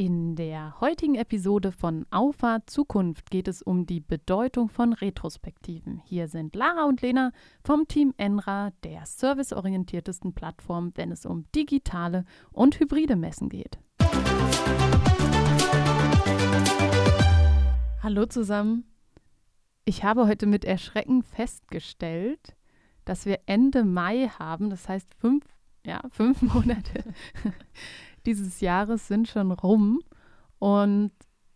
In der heutigen Episode von Auffahrt Zukunft geht es um die Bedeutung von Retrospektiven. Hier sind Lara und Lena vom Team Enra, der serviceorientiertesten Plattform, wenn es um digitale und hybride Messen geht. Hallo zusammen. Ich habe heute mit Erschrecken festgestellt, dass wir Ende Mai haben, das heißt fünf, ja, fünf Monate dieses Jahres sind schon rum und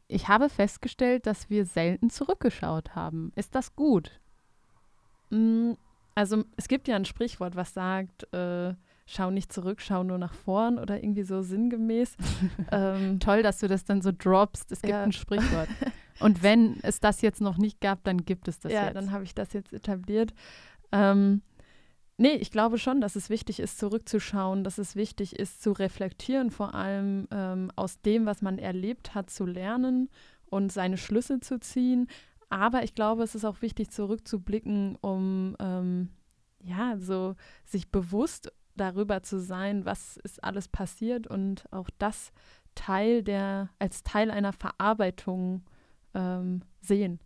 ich habe festgestellt, dass wir selten zurückgeschaut haben. Ist das gut? Mm, also es gibt ja ein Sprichwort, was sagt, äh, schau nicht zurück, schau nur nach vorn oder irgendwie so sinngemäß. ähm, Toll, dass du das dann so droppst. Es gibt ja. ein Sprichwort. Und wenn es das jetzt noch nicht gab, dann gibt es das ja, jetzt. Ja, dann habe ich das jetzt etabliert. Ähm, Nee, ich glaube schon, dass es wichtig ist, zurückzuschauen, dass es wichtig ist, zu reflektieren, vor allem ähm, aus dem, was man erlebt hat, zu lernen und seine Schlüsse zu ziehen. Aber ich glaube, es ist auch wichtig, zurückzublicken, um ähm, ja, so sich bewusst darüber zu sein, was ist alles passiert und auch das Teil der, als Teil einer Verarbeitung ähm, sehen.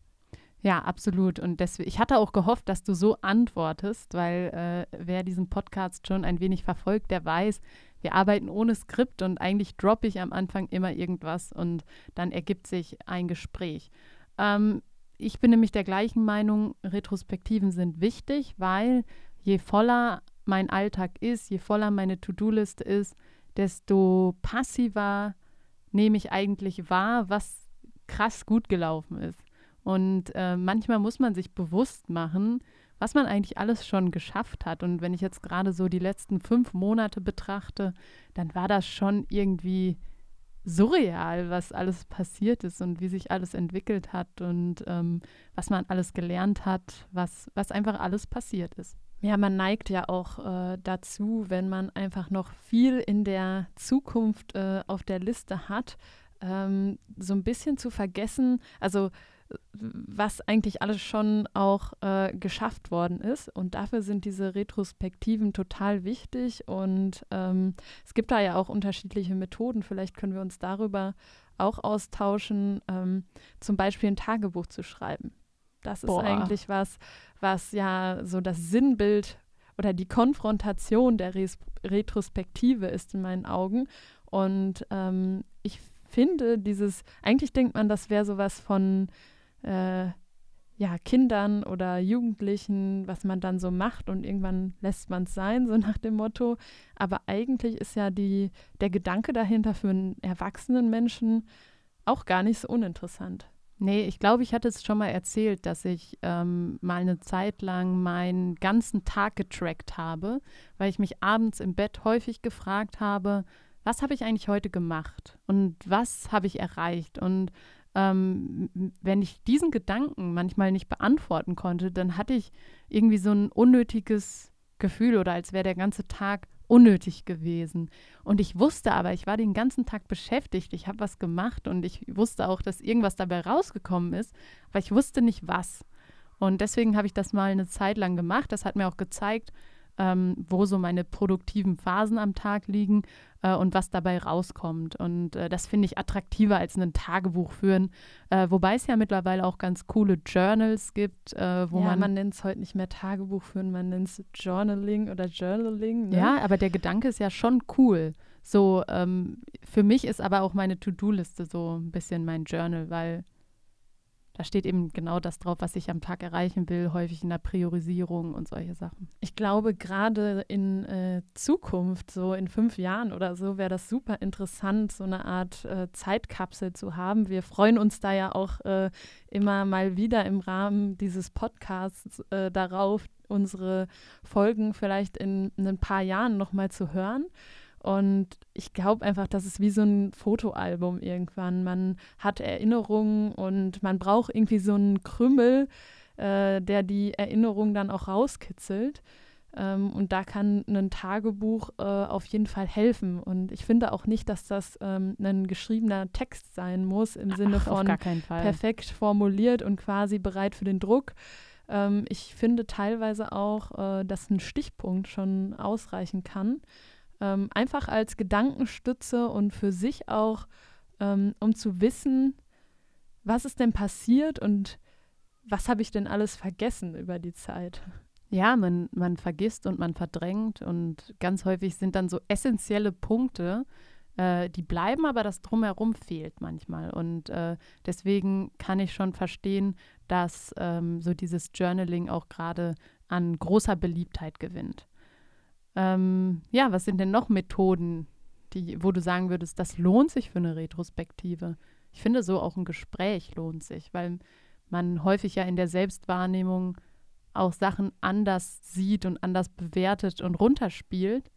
Ja, absolut. Und deswegen, ich hatte auch gehofft, dass du so antwortest, weil äh, wer diesen Podcast schon ein wenig verfolgt, der weiß, wir arbeiten ohne Skript und eigentlich droppe ich am Anfang immer irgendwas und dann ergibt sich ein Gespräch. Ähm, ich bin nämlich der gleichen Meinung, Retrospektiven sind wichtig, weil je voller mein Alltag ist, je voller meine To-Do-Liste ist, desto passiver nehme ich eigentlich wahr, was krass gut gelaufen ist. Und äh, manchmal muss man sich bewusst machen, was man eigentlich alles schon geschafft hat. Und wenn ich jetzt gerade so die letzten fünf Monate betrachte, dann war das schon irgendwie surreal, was alles passiert ist und wie sich alles entwickelt hat und ähm, was man alles gelernt hat, was, was einfach alles passiert ist. Ja, man neigt ja auch äh, dazu, wenn man einfach noch viel in der Zukunft äh, auf der Liste hat, ähm, so ein bisschen zu vergessen, also was eigentlich alles schon auch äh, geschafft worden ist. Und dafür sind diese Retrospektiven total wichtig. Und ähm, es gibt da ja auch unterschiedliche Methoden. Vielleicht können wir uns darüber auch austauschen, ähm, zum Beispiel ein Tagebuch zu schreiben. Das Boah. ist eigentlich was, was ja so das Sinnbild oder die Konfrontation der Res Retrospektive ist in meinen Augen. Und ähm, ich finde dieses, eigentlich denkt man, das wäre sowas von äh, ja, Kindern oder Jugendlichen, was man dann so macht und irgendwann lässt man es sein, so nach dem Motto. Aber eigentlich ist ja die, der Gedanke dahinter für einen erwachsenen Menschen auch gar nicht so uninteressant. Nee, ich glaube, ich hatte es schon mal erzählt, dass ich ähm, mal eine Zeit lang meinen ganzen Tag getrackt habe, weil ich mich abends im Bett häufig gefragt habe, was habe ich eigentlich heute gemacht und was habe ich erreicht und ähm, wenn ich diesen Gedanken manchmal nicht beantworten konnte, dann hatte ich irgendwie so ein unnötiges Gefühl oder als wäre der ganze Tag unnötig gewesen. Und ich wusste aber, ich war den ganzen Tag beschäftigt, ich habe was gemacht und ich wusste auch, dass irgendwas dabei rausgekommen ist, aber ich wusste nicht was. Und deswegen habe ich das mal eine Zeit lang gemacht. Das hat mir auch gezeigt, ähm, wo so meine produktiven Phasen am Tag liegen äh, und was dabei rauskommt. Und äh, das finde ich attraktiver als ein Tagebuch führen. Äh, wobei es ja mittlerweile auch ganz coole Journals gibt, äh, wo ja, man. man nennt es heute nicht mehr Tagebuch führen, man nennt es Journaling oder Journaling. Ne? Ja, aber der Gedanke ist ja schon cool. So, ähm, für mich ist aber auch meine To-Do-Liste so ein bisschen mein Journal, weil da steht eben genau das drauf, was ich am Tag erreichen will, häufig in der Priorisierung und solche Sachen. Ich glaube, gerade in äh, Zukunft, so in fünf Jahren oder so, wäre das super interessant, so eine Art äh, Zeitkapsel zu haben. Wir freuen uns da ja auch äh, immer mal wieder im Rahmen dieses Podcasts äh, darauf, unsere Folgen vielleicht in, in ein paar Jahren nochmal zu hören. Und ich glaube einfach, das ist wie so ein Fotoalbum irgendwann. Man hat Erinnerungen und man braucht irgendwie so einen Krümmel, äh, der die Erinnerung dann auch rauskitzelt. Ähm, und da kann ein Tagebuch äh, auf jeden Fall helfen. Und ich finde auch nicht, dass das ähm, ein geschriebener Text sein muss, im Sinne Ach, von perfekt formuliert und quasi bereit für den Druck. Ähm, ich finde teilweise auch, äh, dass ein Stichpunkt schon ausreichen kann ähm, einfach als Gedankenstütze und für sich auch ähm, um zu wissen, was ist denn passiert und was habe ich denn alles vergessen über die Zeit. Ja, man, man vergisst und man verdrängt und ganz häufig sind dann so essentielle Punkte, äh, die bleiben, aber das drumherum fehlt manchmal. Und äh, deswegen kann ich schon verstehen, dass ähm, so dieses Journaling auch gerade an großer Beliebtheit gewinnt. Ähm, ja, was sind denn noch Methoden, die, wo du sagen würdest, das lohnt sich für eine Retrospektive? Ich finde so auch ein Gespräch lohnt sich, weil man häufig ja in der Selbstwahrnehmung auch Sachen anders sieht und anders bewertet und runterspielt.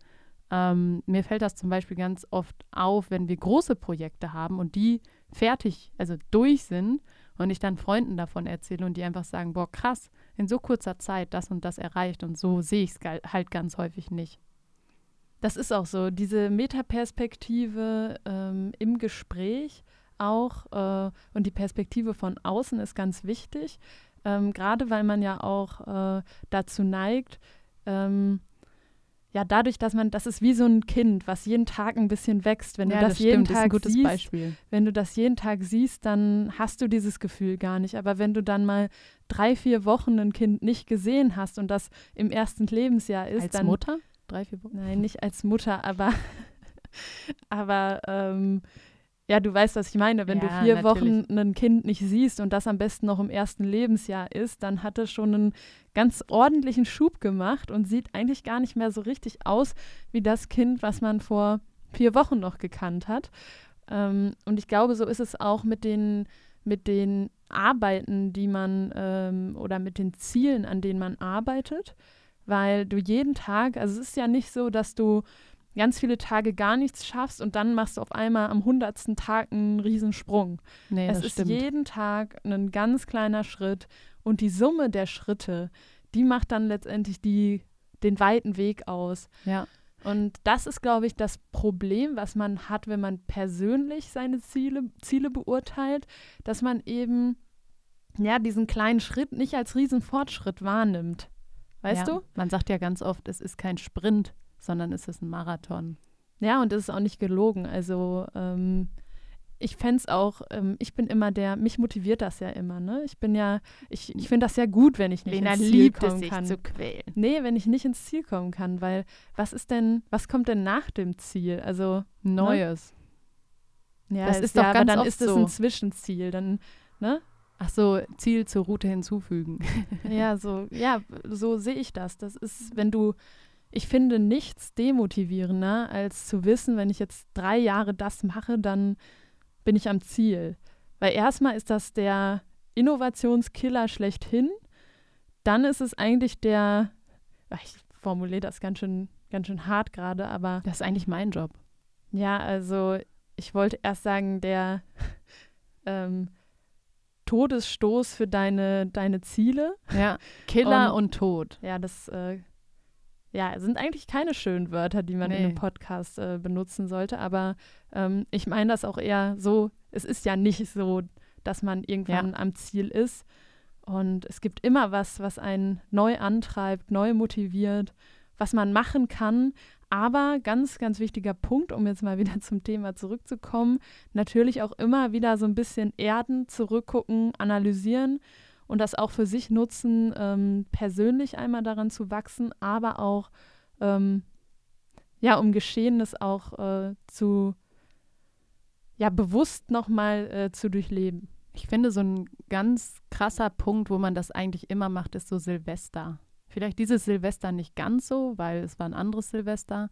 Ähm, mir fällt das zum Beispiel ganz oft auf, wenn wir große Projekte haben und die fertig, also durch sind und ich dann Freunden davon erzähle und die einfach sagen, boah, krass, in so kurzer Zeit das und das erreicht und so sehe ich es halt ganz häufig nicht. Das ist auch so, diese Metaperspektive ähm, im Gespräch auch äh, und die Perspektive von außen ist ganz wichtig, ähm, gerade weil man ja auch äh, dazu neigt, ähm, ja, dadurch, dass man, das ist wie so ein Kind, was jeden Tag ein bisschen wächst. Wenn ja, du das, das jeden stimmt, Tag siehst, Beispiel. wenn du das jeden Tag siehst, dann hast du dieses Gefühl gar nicht. Aber wenn du dann mal drei, vier Wochen ein Kind nicht gesehen hast und das im ersten Lebensjahr ist, als dann Mutter drei, vier Wochen. Nein, nicht als Mutter, aber aber ähm, ja, du weißt, was ich meine. Wenn Ja, du vier natürlich. Wochen ein Kind nicht siehst und das am besten noch im ersten Lebensjahr ist, dann hat es schon einen ganz ordentlichen Schub gemacht und sieht eigentlich gar nicht mehr so richtig aus wie das Kind, was man vor vier Wochen noch gekannt hat. Ähm, und ich glaube, so ist es auch mit den, mit den Arbeiten, die man ähm, oder mit den Zielen, an denen man arbeitet, weil du jeden Tag, also es ist ja nicht so, dass du ganz viele Tage gar nichts schaffst und dann machst du auf einmal am hundertsten Tag einen Riesensprung. Nee, es das ist stimmt. jeden Tag ein ganz kleiner Schritt und die Summe der Schritte, die macht dann letztendlich die, den weiten Weg aus. Ja. Und das ist, glaube ich, das Problem, was man hat, wenn man persönlich seine Ziele, Ziele beurteilt, dass man eben ja diesen kleinen Schritt nicht als Riesenfortschritt wahrnimmt. Weißt ja. du? Man sagt ja ganz oft, es ist kein Sprint, sondern es ist ein Marathon. Ja, und das ist auch nicht gelogen. Also ähm, ich fände es auch, ähm, ich bin immer der, mich motiviert das ja immer, ne? Ich bin ja, ich, ich finde das ja gut, wenn ich nicht Lena ins Ziel liebt es, kommen sich kann. zu quälen. Nee, wenn ich nicht ins Ziel kommen kann, weil was ist denn, was kommt denn nach dem Ziel? Also, Neues. ja, Das es- ist doch ja, aber ganz dann oft ist es so. ein Zwischenziel, dann, ne? Ach so, Ziel zur Route hinzufügen. Ja, so, ja, so sehe ich das. Das ist, wenn du, ich finde nichts demotivierender, als zu wissen, wenn ich jetzt drei Jahre das mache, dann bin ich am Ziel. Weil erstmal ist das der Innovationskiller schlechthin. Dann ist es eigentlich der, ach, ich formuliere das ganz schön, ganz schön hart gerade, aber Das ist eigentlich mein Job. ja, also ich wollte erst sagen, der ähm, Todesstoß für deine, deine Ziele. Ja. Killer Und- und, Tod. Ja, das äh, ja, sind eigentlich keine schönen Wörter, die man in Nee. einem Podcast äh, benutzen sollte. Aber ähm, ich meine das auch eher so, es ist ja nicht so, dass man irgendwann am Ziel ist. Und es gibt immer was, was einen neu antreibt, neu motiviert, was man machen kann. Aber ganz, ganz wichtiger Punkt, um jetzt mal wieder zum Thema zurückzukommen, natürlich auch immer wieder so ein bisschen erden, zurückgucken, analysieren und das auch für sich nutzen, ähm, persönlich einmal daran zu wachsen, aber auch, ähm, ja, um Geschehenes auch äh, zu, ja, bewusst nochmal äh, zu durchleben. Ich finde, so ein ganz krasser Punkt, wo man das eigentlich immer macht, ist so Silvester. Vielleicht dieses Silvester nicht ganz so, weil es war ein anderes Silvester,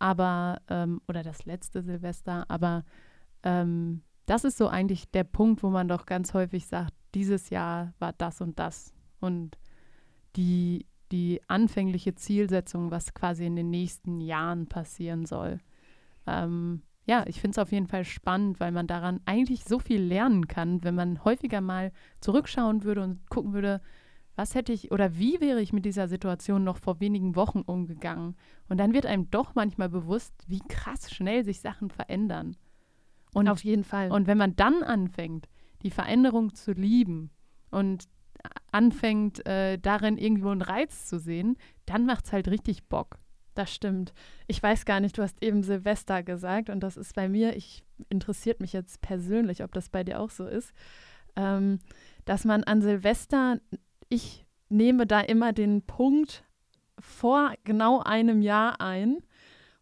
aber, ähm, oder das letzte Silvester, aber ähm, das ist so eigentlich der Punkt, wo man doch ganz häufig sagt, dieses Jahr war das und das. Und die, die anfängliche Zielsetzung, was quasi in den nächsten Jahren passieren soll. Ähm, ja, ich finde es auf jeden Fall spannend, weil man daran eigentlich so viel lernen kann, wenn man häufiger mal zurückschauen würde und gucken würde, was hätte ich oder wie wäre ich mit dieser Situation noch vor wenigen Wochen umgegangen. Und dann wird einem doch manchmal bewusst, wie krass schnell sich Sachen verändern. Und, Auf jeden Fall. und wenn man dann anfängt, die Veränderung zu lieben und anfängt, äh, darin irgendwo einen Reiz zu sehen, dann macht es halt richtig Bock. Das stimmt. Ich weiß gar nicht, du hast eben Silvester gesagt und das ist bei mir, ich interessiert mich jetzt persönlich, ob das bei dir auch so ist, ähm, dass man an Silvester, ich nehme da immer den Punkt vor genau einem Jahr ein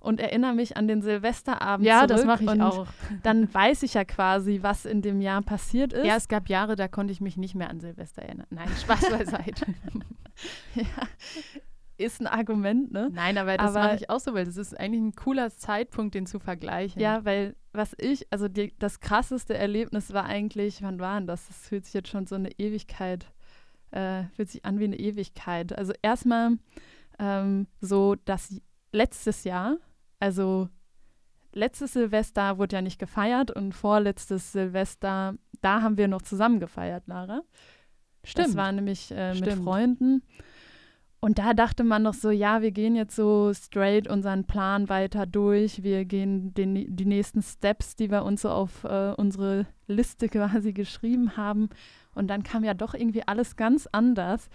und erinnere mich an den Silvesterabend ja, zurück. das mache ich und auch. Dann weiß ich ja quasi, was in dem Jahr passiert ist. Ja, es gab Jahre, da konnte ich mich nicht mehr an Silvester erinnern. Nein, Spaß beiseite. ja. Ist ein Argument, ne? Nein, aber das mache ich auch so, weil das ist eigentlich ein cooler Zeitpunkt, den zu vergleichen. Ja, weil was ich, also die, das krasseste Erlebnis war eigentlich, wann war denn das? Das fühlt sich jetzt schon so eine Ewigkeit, äh, fühlt sich an wie eine Ewigkeit. Also erstmal ähm, so das letztes Jahr, also letztes Silvester wurde ja nicht gefeiert und vorletztes Silvester, da haben wir noch zusammen gefeiert, Lara. Stimmt. Das war nämlich äh, mit. Freunden. Und da dachte man noch so, ja, wir gehen jetzt so straight unseren Plan weiter durch. Wir gehen den, die nächsten Steps, die wir uns so auf äh, unsere Liste quasi geschrieben haben. Und dann kam ja doch irgendwie alles ganz anders.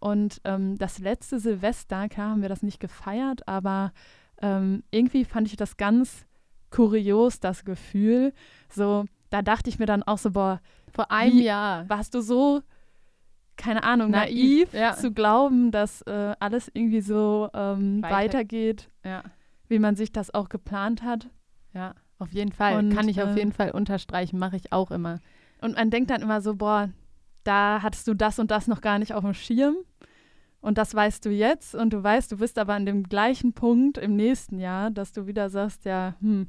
Und ähm, das letzte Silvester, klar haben wir das nicht gefeiert, aber ähm, irgendwie fand ich das ganz kurios, das Gefühl. So, da dachte ich mir dann auch so, boah, Vor einem Wie- Jahr. warst du so, keine Ahnung, Naiv, naiv, ja. zu glauben, dass äh, alles irgendwie so ähm, Weiter- weitergeht, Ja, wie man sich das auch geplant hat. ja, auf jeden Fall. Und, Kann ich auf äh, jeden Fall unterstreichen, mache ich auch immer. Und man denkt dann immer so, boah, da hattest du das und das noch gar nicht auf dem Schirm. Und das weißt du jetzt. Und du weißt, du bist aber an dem gleichen Punkt im nächsten Jahr, dass du wieder sagst, ja, hm,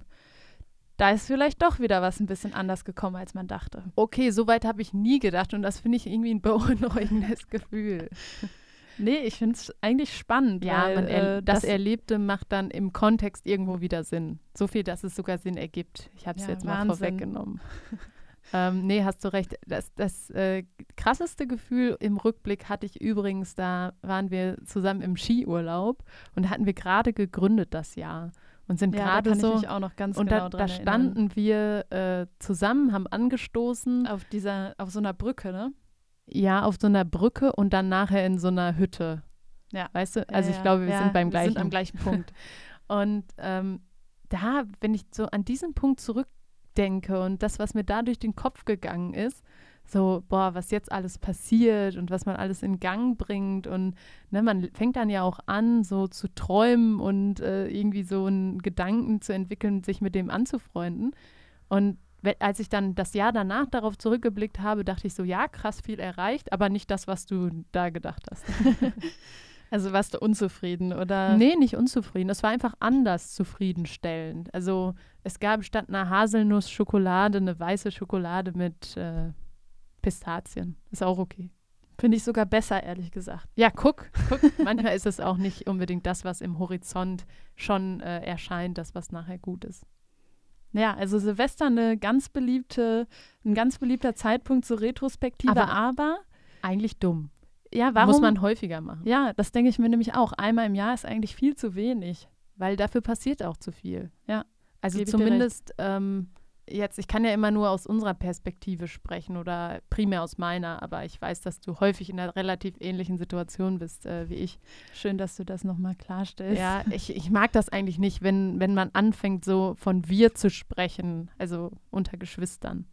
da ist vielleicht doch wieder was ein bisschen anders gekommen, als man dachte. Okay, so weit habe ich nie gedacht und das finde ich irgendwie ein beunruhigendes Gefühl. Nee, ich finde es eigentlich spannend. Ja, weil, er, äh, das, Erlebte macht dann im Kontext irgendwo wieder Sinn. So viel, dass es sogar Sinn ergibt. Ich habe es Ja, jetzt mal Wahnsinn. vorweggenommen. ähm, nee, hast du recht. Das, das äh, krasseste Gefühl im Rückblick hatte ich übrigens, da waren wir zusammen im Skiurlaub und hatten wir gerade gegründet das Jahr und sind ja, da gerade so. ich mich auch noch ganz und genau da, dran da standen wir äh, zusammen, haben angestoßen, Auf dieser, auf so einer Brücke, ne? ja, auf so einer Brücke und dann nachher in so einer Hütte. Ja. Weißt du? Also Ja, ich glaube, wir ja, sind beim wir gleichen sind am gleichen Punkt. Und ähm, da, wenn ich so an diesen Punkt zurückdenke und das, was mir da durch den Kopf gegangen ist, so, boah, was jetzt alles passiert und was man alles in Gang bringt und ne, man fängt dann ja auch an, so zu träumen und äh, irgendwie so einen Gedanken zu entwickeln, sich mit dem anzufreunden. Und als ich dann das Jahr danach darauf zurückgeblickt habe, dachte ich so, ja, krass viel erreicht, aber nicht das, was du da gedacht hast. Also warst du unzufrieden, oder? Nee, nicht unzufrieden. Es war einfach anders zufriedenstellend. Also es gab statt einer Haselnuss-Schokolade eine weiße Schokolade mit äh, Pistazien. Ist auch okay. Finde ich sogar besser, ehrlich gesagt. Ja, guck, guck. Manchmal ist es auch nicht unbedingt das, was im Horizont schon äh, erscheint, das, was nachher gut ist. Ja, also Silvester eine ganz beliebte, ein ganz beliebter Zeitpunkt zur Retrospektive, Aber- aber, Eigentlich dumm. Ja, warum? Muss man häufiger machen. ja, das denke ich mir nämlich auch. Einmal im Jahr ist eigentlich viel zu wenig. Weil dafür passiert auch zu viel. Ja, Also gebe zumindest ähm, jetzt, ich kann ja immer nur aus unserer Perspektive sprechen oder primär aus meiner, aber ich weiß, dass du häufig in einer relativ ähnlichen Situation bist äh, wie ich. Schön, dass du das nochmal klarstellst. Ja, ich, ich mag das eigentlich nicht, wenn, wenn man anfängt, so von wir zu sprechen, also unter Geschwistern.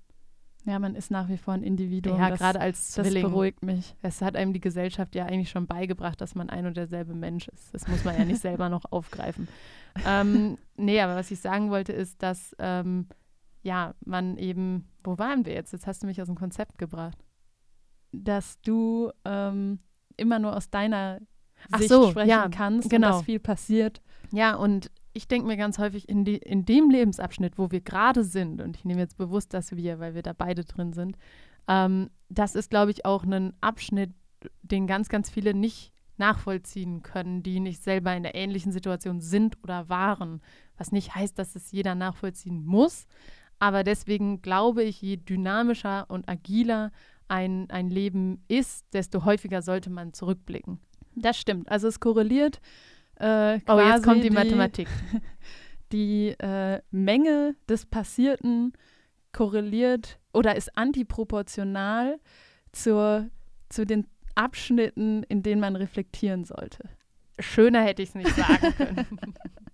Ja, man ist nach wie vor ein Individuum. ja, das, gerade als das Zwilling. beruhigt mich. Es hat einem die Gesellschaft ja eigentlich schon beigebracht, dass man ein und derselbe Mensch ist. Das muss man ja nicht selber noch aufgreifen. Ähm, nee, aber was ich sagen wollte, ist, dass ähm, ja, man eben, wo waren wir jetzt? Jetzt hast du mich aus dem Konzept gebracht. Dass du ähm, immer nur aus deiner Ach Sicht so, sprechen ja, kannst genau. und dass viel passiert. Ja, und ich denke mir ganz häufig, in, die, in dem Lebensabschnitt, wo wir gerade sind, und ich nehme jetzt bewusst das wir, weil wir da beide drin sind, ähm, das ist, glaube ich, auch ein Abschnitt, den ganz, ganz viele nicht nachvollziehen können, die nicht selber in der ähnlichen Situation sind oder waren. Was nicht heißt, dass es jeder nachvollziehen muss. Aber deswegen glaube ich, je dynamischer und agiler ein, ein Leben ist, desto häufiger sollte man zurückblicken. Das stimmt. Also es korreliert äh, Oh, quasi jetzt kommt die die, Mathematik. die äh, Menge des Passierten korreliert oder ist antiproportional zur, zu den Abschnitten, in denen man reflektieren sollte. schöner hätte ich es nicht sagen können.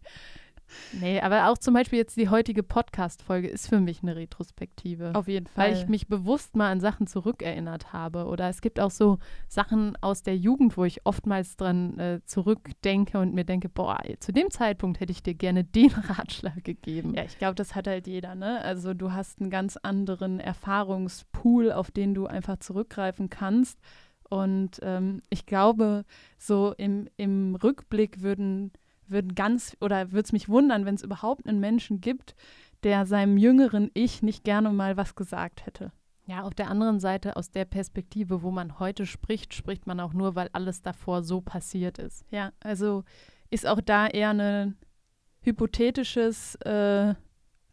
Nee, aber auch zum Beispiel jetzt die heutige Podcast-Folge ist für mich eine Retrospektive. Auf jeden Fall. Weil ich mich bewusst mal an Sachen zurückerinnert habe. Oder es gibt auch so Sachen aus der Jugend, wo ich oftmals dran äh, zurückdenke und mir denke, boah, zu dem Zeitpunkt hätte ich dir gerne den Ratschlag gegeben. Ja, ich glaube, das hat halt jeder, ne? Also du hast einen ganz anderen Erfahrungspool, auf den du einfach zurückgreifen kannst. Und ähm, ich glaube, so im, im Rückblick würden würden ganz oder würde es mich wundern, wenn es überhaupt einen Menschen gibt, der seinem jüngeren Ich nicht gerne mal was gesagt hätte. Ja, auf der anderen Seite, aus der Perspektive, wo man heute spricht, spricht man auch nur, weil alles davor so passiert ist. Ja, also ist auch da eher ein hypothetisches äh,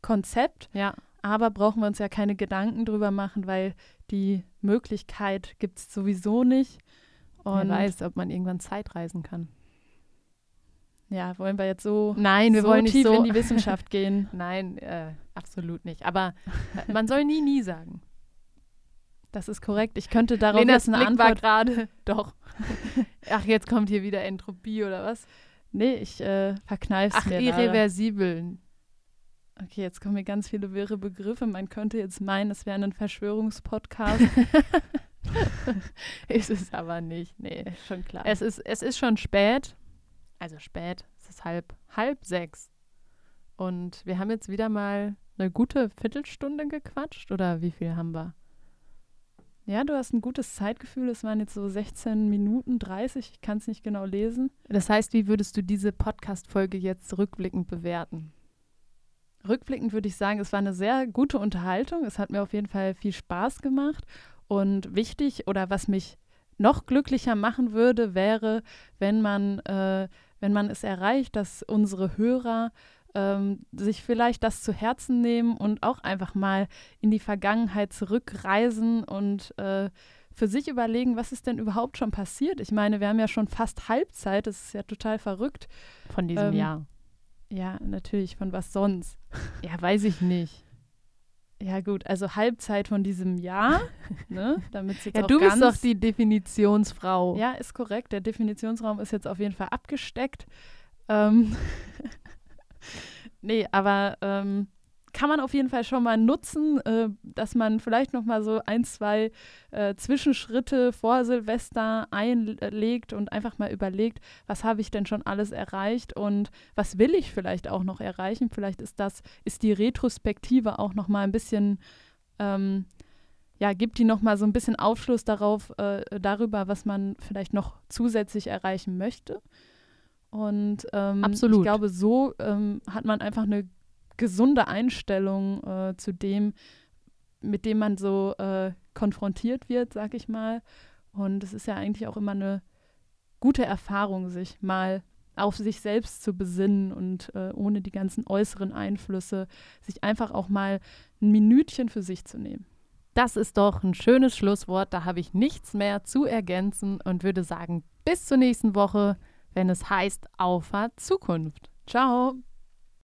Konzept. Ja. Aber brauchen wir uns ja keine Gedanken drüber machen, weil die Möglichkeit gibt es sowieso nicht. Und Wer weiß, ob man irgendwann Zeitreisen kann. Ja, wollen wir jetzt so, Nein, wir so wollen tief nicht so in die Wissenschaft gehen? Nein, äh, absolut nicht. Aber äh, man soll nie, nie sagen. Das ist korrekt. Ich könnte darauf Lenas jetzt eine Blick Antwort. gerade. Doch. Ach, jetzt kommt hier wieder Entropie oder was? Nee, ich äh, verkneif's Ach, mir irreversibel. Okay, jetzt kommen mir ganz viele wirre Begriffe. Man könnte jetzt meinen, es wäre ein Verschwörungspodcast. ist es aber nicht. Nee, schon klar. Es ist, es ist schon spät. Also spät. Es ist halb, halb sechs. Und wir haben jetzt wieder mal eine gute Viertelstunde gequatscht. Oder wie viel haben wir? Ja, du hast ein gutes Zeitgefühl. Es waren jetzt so 16 Minuten 30. Ich kann es nicht genau lesen. Das heißt, wie würdest du diese Podcast-Folge jetzt rückblickend bewerten? Rückblickend würde ich sagen, es war eine sehr gute Unterhaltung. Es hat mir auf jeden Fall viel Spaß gemacht. Und wichtig oder was mich noch glücklicher machen würde, wäre, wenn man, äh, wenn man es erreicht, dass unsere Hörer ähm, sich vielleicht das zu Herzen nehmen und auch einfach mal in die Vergangenheit zurückreisen und äh, für sich überlegen, was ist denn überhaupt schon passiert. Ich meine, wir haben ja schon fast Halbzeit, das ist ja total verrückt. Von diesem ähm, Jahr. Ja, natürlich, von was sonst? Ja, weiß ich nicht. Ja, gut, also Halbzeit von diesem Jahr, ne? Damit jetzt ja, du bist doch die Definitionsfrau. Ja, ist korrekt. Der Definitionsraum ist jetzt auf jeden Fall abgesteckt. Ähm nee, aber ähm, kann man auf jeden Fall schon mal nutzen, äh, dass man vielleicht noch mal so ein, zwei äh, Zwischenschritte vor Silvester einlegt und einfach mal überlegt, was habe ich denn schon alles erreicht und was will ich vielleicht auch noch erreichen. Vielleicht ist das, ist die Retrospektive auch noch mal ein bisschen ähm, ja, gibt die noch mal so ein bisschen Aufschluss darauf, äh, darüber, was man vielleicht noch zusätzlich erreichen möchte. Und ähm, ich glaube, so ähm, hat man einfach eine gesunde Einstellung äh, zu dem, mit dem man so äh, konfrontiert wird, sag ich mal. Und es ist ja eigentlich auch immer eine gute Erfahrung, sich mal auf sich selbst zu besinnen und äh, ohne die ganzen äußeren Einflüsse sich einfach auch mal ein Minütchen für sich zu nehmen. Das ist doch ein schönes Schlusswort. Da habe ich nichts mehr zu ergänzen und würde sagen, bis zur nächsten Woche, wenn es heißt Auffahrt Zukunft. Ciao.